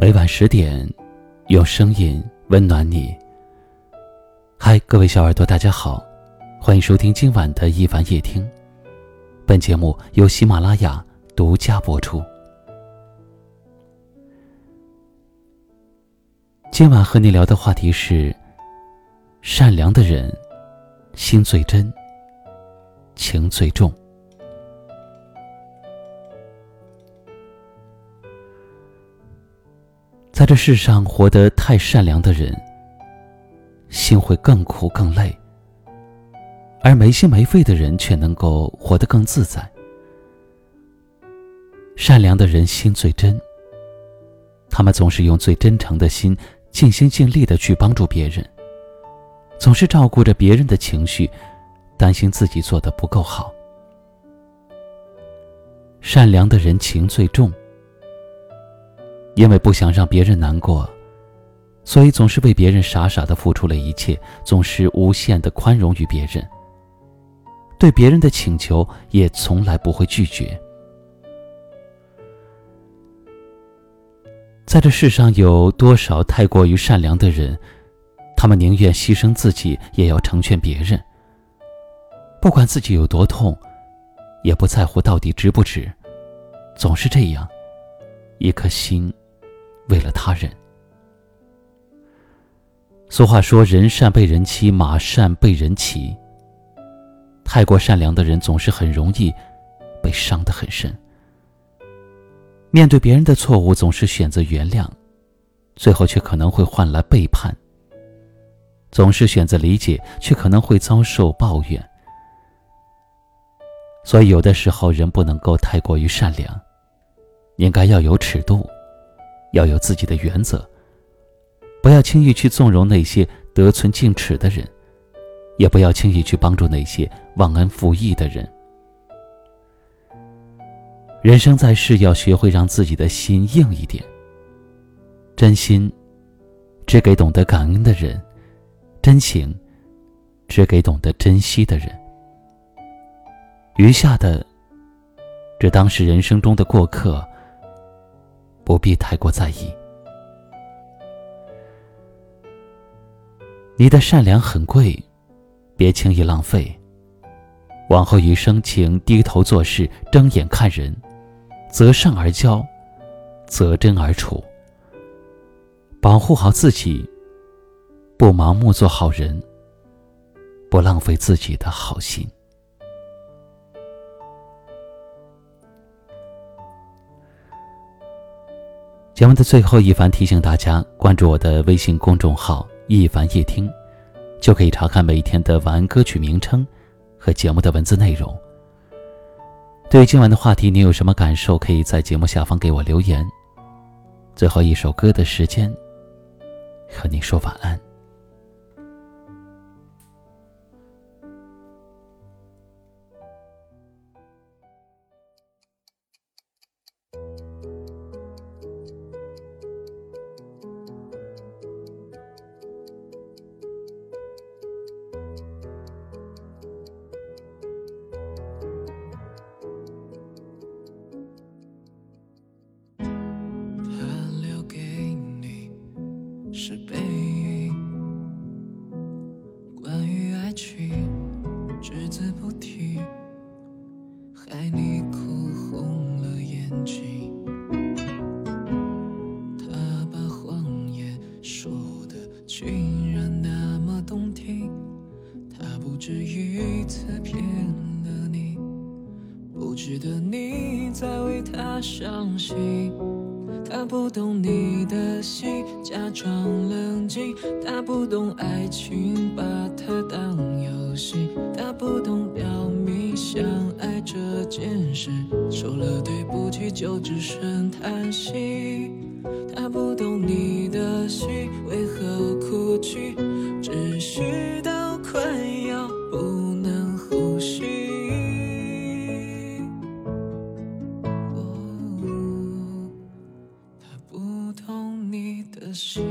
每晚十点，用声音温暖你。嗨，各位小耳朵，大家好，欢迎收听今晚的一凡夜听。本节目由喜马拉雅独家播出。今晚和你聊的话题是：善良的人，心最真，情最重。在这世上活得太善良的人，心会更苦更累；而没心没肺的人却能够活得更自在。善良的人心最真，他们总是用最真诚的心，尽心尽力的去帮助别人，总是照顾着别人的情绪，担心自己做的不够好。善良的人情最重。因为不想让别人难过，所以总是为别人傻傻的付出了一切，总是无限的宽容于别人。对别人的请求也从来不会拒绝。在这世上有多少太过于善良的人，他们宁愿牺牲自己，也要成全别人。不管自己有多痛，也不在乎到底值不值，总是这样，一颗心。为了他人，俗话说：“人善被人欺，马善被人骑。”太过善良的人总是很容易被伤得很深。面对别人的错误，总是选择原谅，最后却可能会换来背叛；总是选择理解，却可能会遭受抱怨。所以，有的时候人不能够太过于善良，应该要有尺度。要有自己的原则，不要轻易去纵容那些得寸进尺的人，也不要轻易去帮助那些忘恩负义的人。人生在世，要学会让自己的心硬一点。真心只给懂得感恩的人，真情只给懂得珍惜的人。余下的，只当是人生中的过客。不必太过在意。你的善良很贵，别轻易浪费。往后余生，请低头做事，睁眼看人，择善而交，择真而处。保护好自己，不盲目做好人，不浪费自己的好心。节目的最后，一番提醒大家关注我的微信公众号“一凡夜听”，就可以查看每一天的晚安歌曲名称和节目的文字内容。对于今晚的话题，你有什么感受？可以在节目下方给我留言。最后一首歌的时间，和你说晚安。值得你再为他伤心。他不懂你的心，假装冷静。他不懂爱情，把它当游戏。他不懂表明相爱这件事，说了对不起就只剩叹息。他不懂你的心为何哭泣，只需到快要心，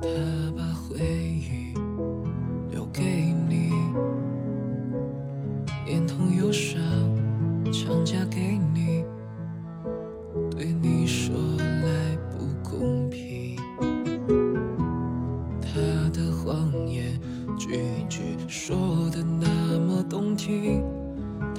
他把回忆留给你，连同忧伤强加给你，对你说。